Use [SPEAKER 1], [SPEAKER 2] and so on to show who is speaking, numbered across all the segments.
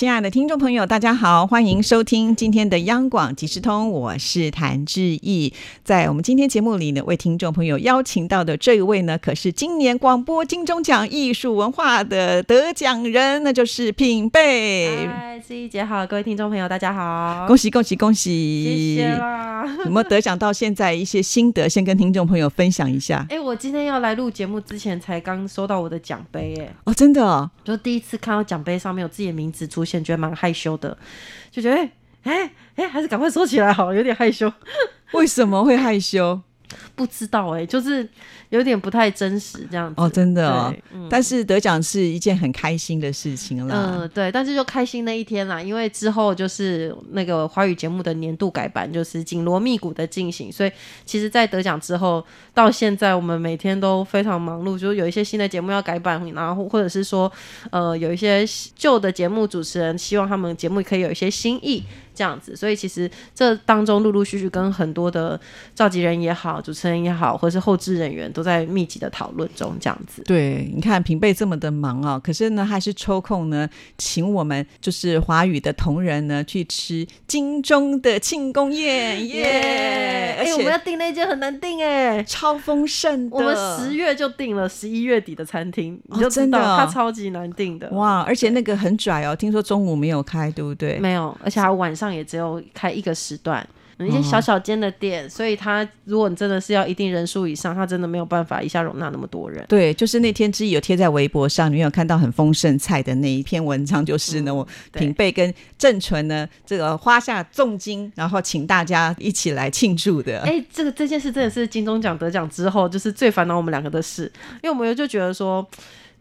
[SPEAKER 1] 亲爱的听众朋友，大家好，欢迎收听今天的央广即时通，我是谭志毅。在我们今天节目里呢，为听众朋友邀请到的这一位呢，可是今年广播金钟奖艺术文化的得奖人，那就是品贝。
[SPEAKER 2] 嗨，志毅姐好，各位听众朋友大家好，
[SPEAKER 1] 恭喜恭喜恭喜！
[SPEAKER 2] 谢谢啦。
[SPEAKER 1] 有没有得奖到现在一些心得，先跟听众朋友分享一下？
[SPEAKER 2] 哎，我今天要来录节目之前，才刚收到我的奖杯，哎，
[SPEAKER 1] 哦，真的哦，
[SPEAKER 2] 就第一次看到奖杯上面有自己的名字出现，觉得蛮害羞的，就觉得哎哎哎，还是赶快收起来好，有点害羞。
[SPEAKER 1] 为什么会害羞？
[SPEAKER 2] 不知道哎，就是有点不太真实这样子
[SPEAKER 1] 哦，真的哦。
[SPEAKER 2] 嗯
[SPEAKER 1] 但是得奖是一件很开心的事情啦。
[SPEAKER 2] 嗯，对，但是就开心那一天啦，因为之后就是那个华语节目的年度改版，就是紧锣密鼓的进行，所以其实，在得奖之后到现在，我们每天都非常忙碌，就是有一些新的节目要改版，然后或者是说，呃，有一些旧的节目主持人希望他们节目可以有一些新意。这样子，所以其实这当中陆陆续续跟很多的召集人也好、主持人也好，或是后置人员都在密集的讨论中，这样子。
[SPEAKER 1] 对，你看平辈这么的忙啊，可是呢，还是抽空呢，请我们就是华语的同仁呢去吃金钟的庆功宴，耶！而
[SPEAKER 2] 哎、我们要
[SPEAKER 1] 且
[SPEAKER 2] 订那间很难订哎、
[SPEAKER 1] 超丰盛的，
[SPEAKER 2] 我们十月就订了十一月底的餐厅，
[SPEAKER 1] 哦
[SPEAKER 2] 你就知
[SPEAKER 1] 真的哦
[SPEAKER 2] 道它超级难订的。
[SPEAKER 1] 哇，而且那个很拽哦，听说中午没有开，对不对？
[SPEAKER 2] 没有，而且还晚上也只有开一个时段，
[SPEAKER 1] 哦
[SPEAKER 2] 一些小小间的店，所以它如果你真的是要一定人数以上，它真的没有办法一下容纳那么多人。
[SPEAKER 1] 对，就是那天之一有贴在微博上，你有看到很丰盛菜的那一篇文章，就是呢，我
[SPEAKER 2] 嗯对
[SPEAKER 1] 品贝跟郑纯呢，这个花下重金，然后请大家一起来庆祝的。
[SPEAKER 2] 哎、这个这件事真的是金钟奖得奖之后，就是最烦恼我们两个的事，因为我们就觉得说。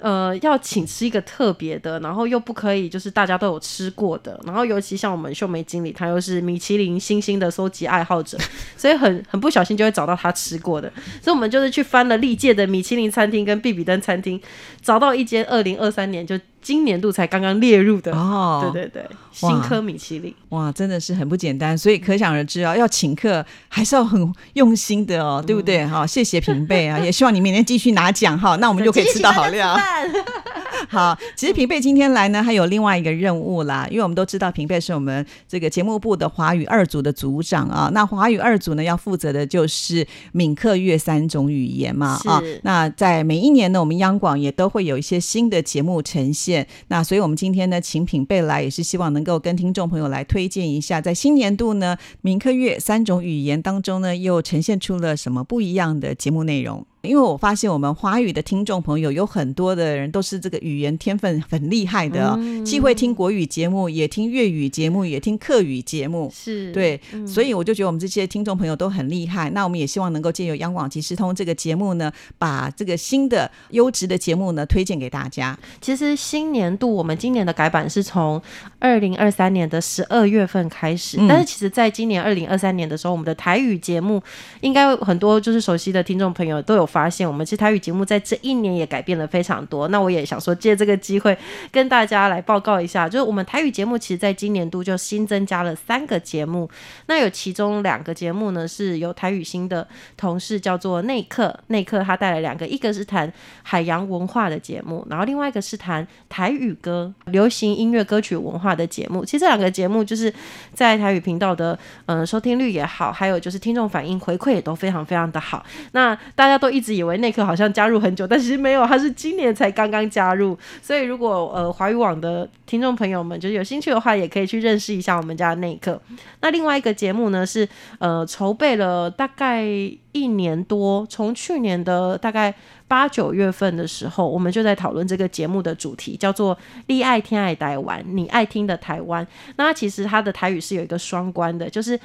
[SPEAKER 2] 呃，要请吃一个特别的，然后又不可以就是大家都有吃过的，然后尤其像我们秀梅经理，他又是米其林星星的收集爱好者，所以很 很不小心就会找到他吃过的，所以我们就是去翻了历届的米其林餐厅跟必比登餐厅，找到一间二零二三年就今年度才刚刚列入的，
[SPEAKER 1] 哦，
[SPEAKER 2] 对对对，新科米其林。
[SPEAKER 1] 哇，真的是很不简单，所以可想而知啊，要请客还是要很用心的哦，对不对？哈、谢谢平辈啊，也希望你明天继续拿奖哈，那我们就可以吃到好料。好，其实平贝今天来呢，还有另外一个任务啦，因为我们都知道平贝是我们这个节目部的华语二组的组长啊。那华语二组呢，要负责的就是闽客粤三种语言嘛啊。那在每一年呢，我们央广也都会有一些新的节目呈现。那所以我们今天呢，请品贝来，也是希望能够跟听众朋友来推荐一下，在新年度呢，闽客粤三种语言当中呢，又呈现出了什么不一样的节目内容。因为我发现我们华语的听众朋友有很多的人都是这个语言天分很厉害的、哦，既会听国语节目，也听粤语节目，也听客语节目。
[SPEAKER 2] 是，
[SPEAKER 1] 对，所以我就觉得我们这些听众朋友都很厉害。那我们也希望能够借由央广即时通这个节目呢，把这个新的优质的节目呢推荐给大家。
[SPEAKER 2] 其实新年度我们今年的改版是从二零二三年的十二月份开始，
[SPEAKER 1] 嗯
[SPEAKER 2] 但是其实在今年二零二三年的时候，我们的台语节目应该很多就是熟悉的听众朋友都有发现，我们其实台语节目在这一年也改变了非常多。那我也想说借这个机会跟大家来报告一下，就是我们台语节目其实在今年度就新增加了三个节目，那有其中两个节目呢是由台语新的同事叫做内克，内克他带来两个，一个是谈海洋文化的节目，然后另外一个是谈台语歌、流行音乐歌曲文化的节目。其实这两个节目就是在台语频道的嗯、收听率也好，还有就是听众反应回馈也都非常非常的好。那大家都一一直以为内克好像加入很久，但其实没有，他是今年才刚刚加入。所以如果呃华语网的听众朋友们就是有兴趣的话，也可以去认识一下我们家的内克。那另外一个节目呢是呃筹备了大概一年多，从去年的大概八九月份的时候，我们就在讨论这个节目的主题，叫做“你爱听爱台湾”，你爱听的台湾。那其实它的台语是有一个双关的，就是。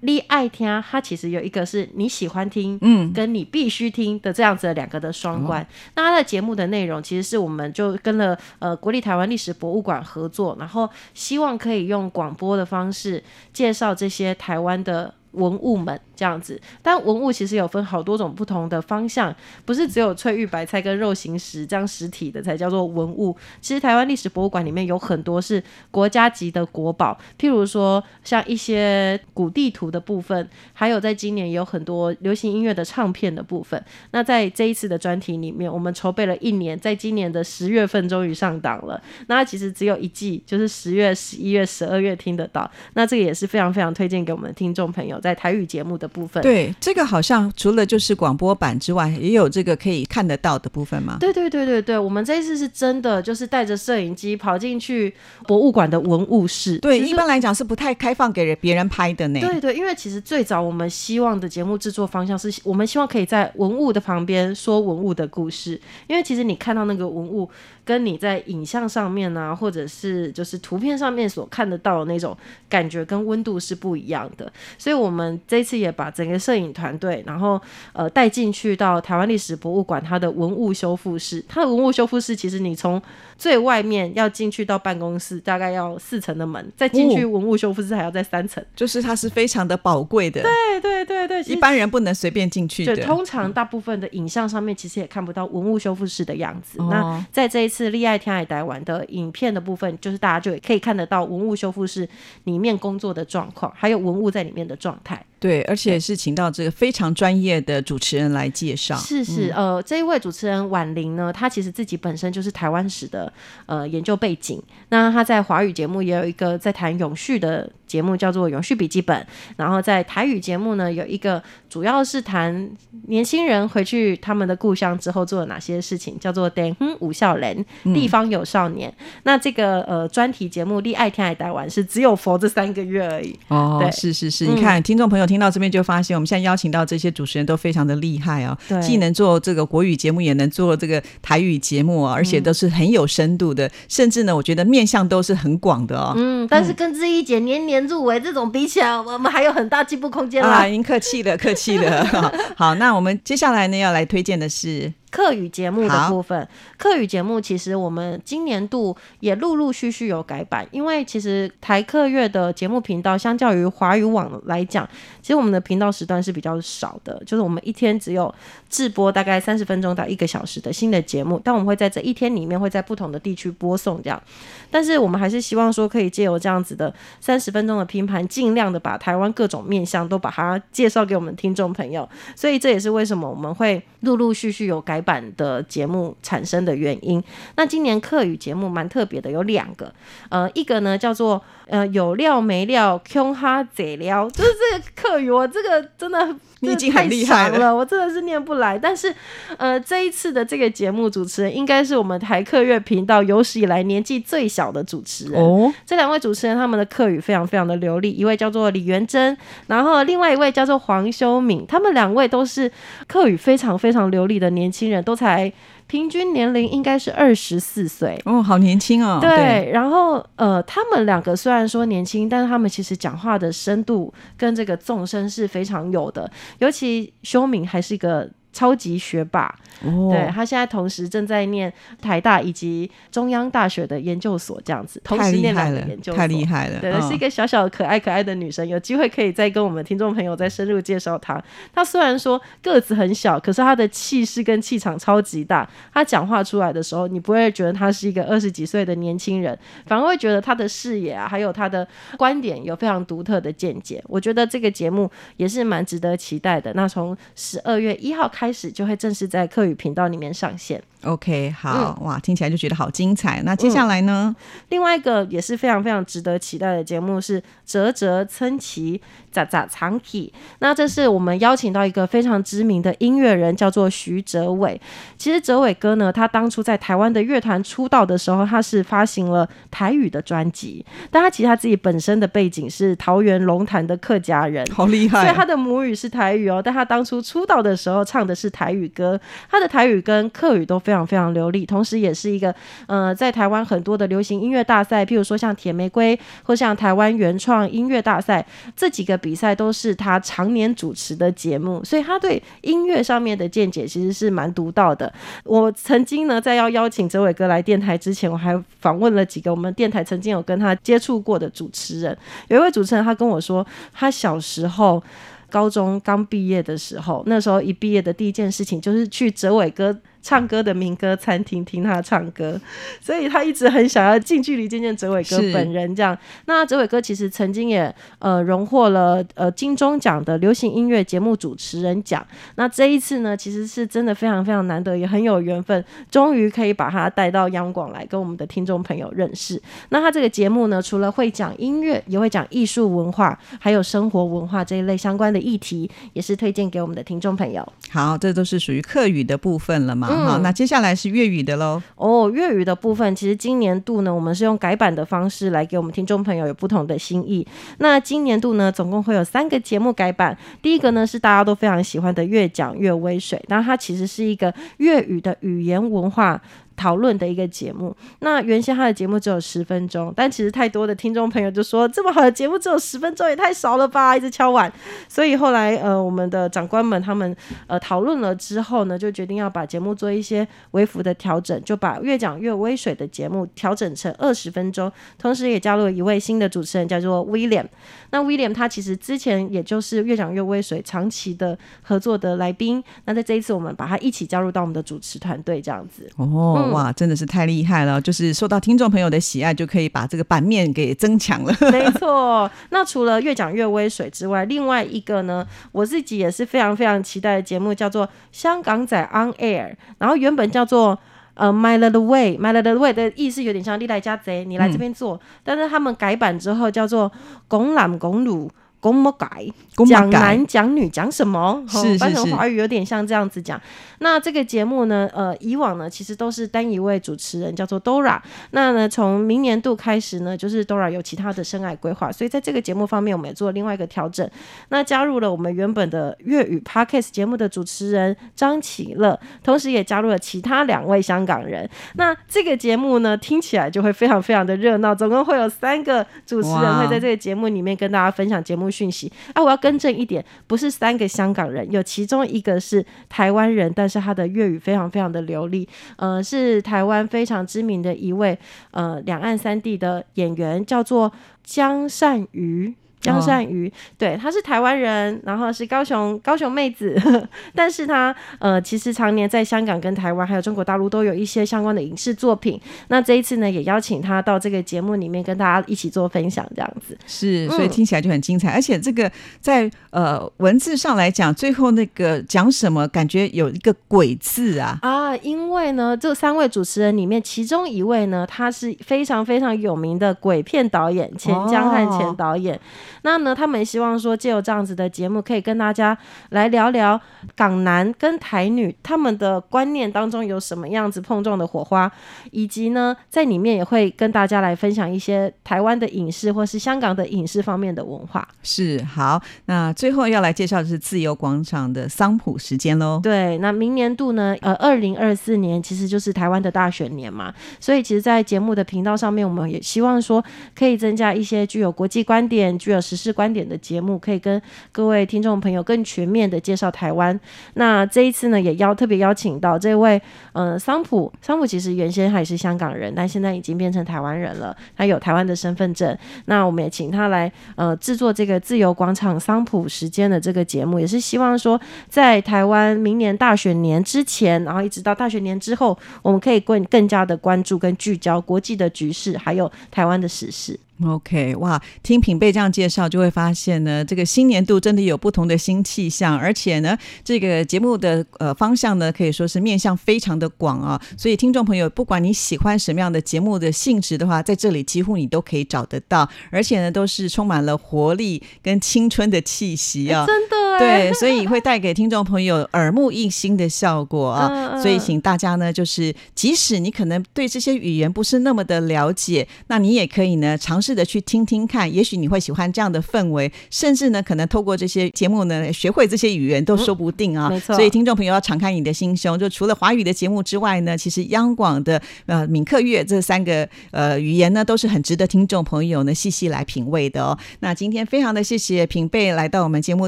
[SPEAKER 2] 你爱听，它其实有一个是你喜欢听，嗯，跟你必须听的这样子的两个的双关。那它的节目的内容，其实是我们就跟了呃国立台湾历史博物馆合作，然后希望可以用广播的方式介绍这些台湾的。文物们这样子。但文物其实有分好多种不同的方向，不是只有翠玉白菜跟肉形石这样实体的才叫做文物。其实台湾历史博物馆里面有很多是国家级的国宝，譬如说像一些古地图的部分，还有在今年有很多流行音乐的唱片的部分。那在这一次的专题里面，我们筹备了一年，在今年的十月份终于上档了。那其实只有一季，就是十月、十一月、十二月听得到。那这个也是非常非常推荐给我们的听众朋友，在台语节目的部分。
[SPEAKER 1] 对，这个好像除了就是广播版之外，也有这个可以看得到的部分吗？
[SPEAKER 2] 对对对对对，我们这一次是真的，就是带着摄影机跑进去博物馆的文物室。
[SPEAKER 1] 对，一般来讲是不太开放给人别人拍的呢。
[SPEAKER 2] 对对，因为其实最早我们希望的节目制作方向是，我们希望可以在文物的旁边说文物的故事，因为其实你看到那个文物，跟你在影像上面啊，或者是就是图片上面所看得到的那种感觉跟温度是不一样的，所以我们这次也把整个摄影团队，然后呃带进去到台湾历史博物馆它的文物修复室，它的文物修复室其实你从最外面要进去到办公室，大概要四层的门，再进去文物修复室还要再三层。
[SPEAKER 1] 就是它是非常的宝贵的，
[SPEAKER 2] 对对对对，
[SPEAKER 1] 一般人不能随便进去
[SPEAKER 2] 对，
[SPEAKER 1] 的。
[SPEAKER 2] 通常大部分的影像上面其实也看不到文物修复室的样子。
[SPEAKER 1] 哦
[SPEAKER 2] 那在这一次利爱天海台湾的影片的部分，就是大家就可以看得到文物修复室里面工作的状况，还有文物在里面的状态。
[SPEAKER 1] 对，而且是请到这个非常专业的主持人来介绍。
[SPEAKER 2] 是是，呃，这一位主持人婉玲呢，她其实自己本身就是台湾史的呃研究背景。那她在华语节目也有一个在谈永续的节目，叫做《永续笔记本》。然后在台语节目呢，有一个主要是谈年轻人回去他们的故乡之后做了哪些事情，叫做“等哼五孝人地方有少年”那这个呃专题节目《立爱天海台湾》是只有佛这三个月而已。
[SPEAKER 1] 哦，
[SPEAKER 2] 对。
[SPEAKER 1] 是是是，你看，听众朋友听到这边就发现，我们现在邀请到这些主持人都非常的厉害哦，
[SPEAKER 2] 对。
[SPEAKER 1] 既能做这个国语节目，也能做这个台语节目啊，而且都是很有深度的，甚至呢，我觉得面向都是很广的哦。
[SPEAKER 2] 嗯，但是跟志毅姐年年入围这种比起来，我们还有很大进步空间啦。
[SPEAKER 1] 啊，您客气了，客气了。好，那我们接下来呢要来推荐的是，
[SPEAKER 2] 课语节目的部分，课语节目其实我们今年度也陆陆续续有改版，因为其实台客乐的节目频道相较于华语网来讲，其实我们的频道时段是比较少的，就是我们一天只有制播大概三十分钟到一个小时的新的节目，但我们会在这一天里面会在不同的。地区播送这样，但是我们还是希望说可以借由这样子的三十分钟的拼盘，尽量的把台湾各种面向都把它介绍给我们听众朋友，所以这也是为什么我们会陆陆续续有改版的节目产生的原因。那今年课语节目蛮特别的，有两个，呃，一个呢叫做呃有料没料 Q 哈贼料，就是这个课语，我这个真的
[SPEAKER 1] 你已经很厉害了，
[SPEAKER 2] 我真的是念不来。但是呃这一次的这个节目主持人应该是我们台客乐频道有史以来年纪最小的主持人。
[SPEAKER 1] 哦，
[SPEAKER 2] 这两位主持人他们的客语非常非常的流利，一位叫做李元珍，然后另外一位叫做黄修敏，他们两位都是客语非常非常流利的年轻人，都才平均年龄应该是二十四岁。
[SPEAKER 1] 哦，好年轻哦。
[SPEAKER 2] 对，然后呃，他们两个虽然说年轻，但是他们其实讲话的深度跟这个纵深是非常有的，尤其修敏还是一个超级学霸，
[SPEAKER 1] 哦，
[SPEAKER 2] 对他现在同时正在念台大以及中央大学的研究所，这样子，同时念两个研究，所，
[SPEAKER 1] 太厉害了。
[SPEAKER 2] 对，
[SPEAKER 1] 嗯
[SPEAKER 2] 是一个小小的可爱可爱的女生，有机会可以再跟我们听众朋友再深入介绍她。她虽然说个子很小，可是她的气势跟气场超级大。她讲话出来的时候，你不会觉得她是一个 二十几岁的年轻人，反而会觉得她的视野啊，还有她的观点有非常独特的见解。我觉得这个节目也是蛮值得期待的。那从十二月一号开始，就会正式在课语频道里面上线。
[SPEAKER 1] OK，好、
[SPEAKER 2] 嗯
[SPEAKER 1] 哇，听起来就觉得好精彩。那接下来呢？
[SPEAKER 2] 另外一个也是非常非常值得期待的节目是《啧啧称奇咋咋藏起》。那这是我们邀请到一个非常知名的音乐人，叫做徐哲伟。其实哲伟哥呢，他当初在台湾的乐团出道的时候，他是发行了台语的专辑，但他其实他自己本身的背景是桃园龙潭的客家人。
[SPEAKER 1] 好厉害、
[SPEAKER 2] 所以他的母语是台语哦，但他当初出道的时候唱的是台语歌，他的台语跟客语都非常非常流利，同时也是一个呃，在台湾很多的流行音乐大赛，譬如说像铁玫瑰或像台湾原创音乐大赛这几个比赛，都是他常年主持的节目，所以他对音乐上面的见解其实是蛮独到的。我曾经呢，在要邀请哲伟哥来电台之前，我还访问了几个我们电台曾经有跟他接触过的主持人，有一位主持人他跟我说，他小时候。高中刚毕业的时候，那时候一毕业的第一件事情就是去哲伟哥。唱歌的民歌餐厅听他唱歌，所以他一直很想要近距离见见哲伟哥本人。这样，那哲伟哥其实曾经也呃荣获了呃金钟奖的流行音乐节目主持人奖。那这一次呢，其实是真的非常非常难得，也很有缘分，终于可以把他带到央广来跟我们的听众朋友认识。那他这个节目呢，除了会讲音乐，也会讲艺术文化，还有生活文化这一类相关的议题，也是推荐给我们的听众朋友。
[SPEAKER 1] 好，这都是属于客语的部分了嘛？好，那接下来是粤语的喽。
[SPEAKER 2] 哦，粤语的部分，其实今年度呢，我们是用改版的方式来给我们听众朋友有不同的心意。那今年度呢，总共会有三个节目改版。第一个呢是大家都非常喜欢的《越讲越威水》，那它其实是一个粤语的语言文化。讨论的一个节目，那原先他的节目只有十分钟，但其实太多的听众朋友就说这么好的节目只有十分钟也太少了吧，一直敲碗，所以后来呃我们的长官们他们呃讨论了之后呢，就决定要把节目做一些微幅的调整，就把越讲越威水的节目调整成二十分钟，同时也加入了一位新的主持人叫做威廉。那威廉他其实之前也就是越讲越威水长期的合作的来宾，那在这一次我们把他一起加入到我们的主持团队这样子
[SPEAKER 1] 哦。哇，真的是太厉害了！就是受到听众朋友的喜爱，就可以把这个版面给增强了。
[SPEAKER 2] 没错，那除了越讲越威水之外，另外一个呢，我自己也是非常非常期待的节目，叫做《香港仔 On Air》，然后原本叫做呃 My Little Way，My Little Way 的意思有点像历代家贼，你来这边做，但是他们改版之后叫做拱揽拱鲁。公么改？讲男讲女讲什么？
[SPEAKER 1] 是
[SPEAKER 2] 翻成华语有点像这样子讲。那这个节目呢？呃，以往呢其实都是单一位主持人，叫做 Dora。那呢，从明年度开始呢，就是 Dora 有其他的深爱规划，所以在这个节目方面，我们也做了另外一个调整。那加入了我们原本的粤语 Podcast 节目的主持人张启乐，同时也加入了其他两位香港人。那这个节目呢，听起来就会非常非常的热闹。总共会有三个主持人会在这个节目里面跟大家分享节目。讯息啊！我要更正一点，不是三个香港人，有其中一个是台湾人，但是他的粤语非常非常的流利，呃，是台湾非常知名的一位呃两岸三地的演员，叫做江善瑜。江善瑜，对，她是台湾人，然后是高雄高雄妹子，但是她呃，其实常年在香港、跟台湾还有中国大陆都有一些相关的影视作品。那这一次呢，也邀请她到这个节目里面跟大家一起做分享，这样子
[SPEAKER 1] 是，所以听起来就很精彩。而且这个在呃文字上来讲，最后那个讲什么，感觉有一个“鬼”字啊
[SPEAKER 2] 啊，因为呢，这三位主持人里面，其中一位呢，他是非常非常有名的鬼片导演钱江汉钱导演。那呢，他们希望说，借由这样子的节目，可以跟大家来聊聊港男跟台女他们的观念当中有什么样子碰撞的火花，以及呢，在里面也会跟大家来分享一些台湾的影视或是香港的影视方面的文化。
[SPEAKER 1] 是好，那最后要来介绍的是自由广场的桑普时间喽。
[SPEAKER 2] 对，那明年度呢，呃，二零二四年其实就是台湾的大选年嘛，所以其实，在节目的频道上面，我们也希望说，可以增加一些具有国际观点、具有时事观点的节目，可以跟各位听众朋友更全面的介绍台湾。那这一次呢，也邀特别邀请到这位，呃，桑普。桑普其实原先还是香港人，但现在已经变成台湾人了。他有台湾的身份证。那我们也请他来，呃，制作这个自由广场桑普时间的这个节目，也是希望说，在台湾明年大选年之前，然后一直到大选年之后，我们可以更更加的关注跟聚焦国际的局势，还有台湾的时事。
[SPEAKER 1] OK，哇，听品贝这样介绍，就会发现呢，这个新年度真的有不同的新气象，而且呢，这个节目的呃方向呢，可以说是面向非常的广啊。所以听众朋友，不管你喜欢什么样的节目的性质的话，在这里几乎你都可以找得到，而且呢，都是充满了活力跟青春的气息啊。
[SPEAKER 2] 真的。
[SPEAKER 1] 对，所以会带给听众朋友耳目一新的效果啊。所以请大家呢，就是即使你可能对这些语言不是那么的了解，那你也可以呢尝试。试着去听听看，也许你会喜欢这样的氛围，甚至呢，可能透过这些节目呢，学会这些语言都说不定啊。
[SPEAKER 2] 没错
[SPEAKER 1] 所以听众朋友要敞开你的心胸，就除了华语的节目之外呢，其实央广的呃闽客粤这三个呃语言呢，都是很值得听众朋友呢细细来品味的哦。那今天非常的谢谢平贝来到我们节目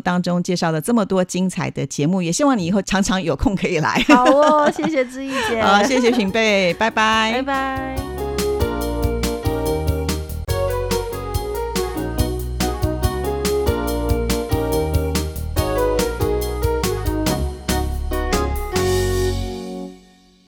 [SPEAKER 1] 当中，介绍了这么多精彩的节目，也希望你以后常常有空可以来。
[SPEAKER 2] 好哦，谢谢志毅姐，
[SPEAKER 1] 好，谢谢平贝，拜拜，
[SPEAKER 2] 拜拜。